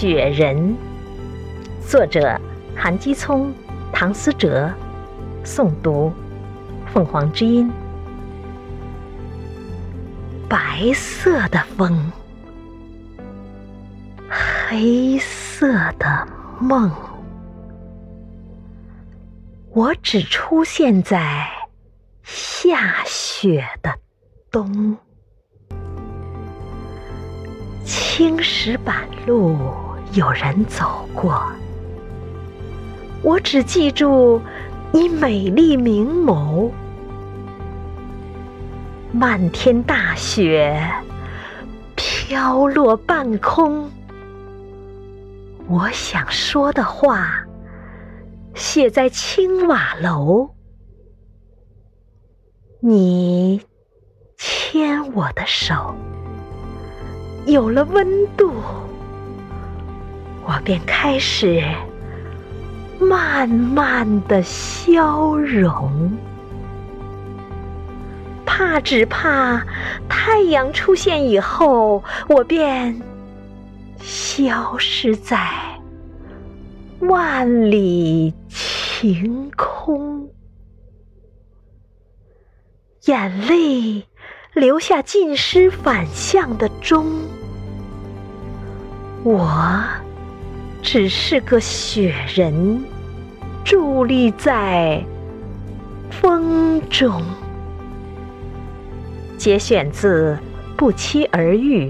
雪人，作者韩基聪、唐思哲，诵读凤凰之音。白色的风，黑色的梦，我只出现在下雪的冬。青石板路有人走过，我只记住你美丽明眸。漫天大雪飘落半空，我想说的话写在青瓦楼。你牵我的手。有了温度，我便开始慢慢的消融。怕只怕太阳出现以后，我便消失在万里晴空。眼泪。留下浸湿反向的钟，我只是个雪人，伫立在风中。节选自《不期而遇》。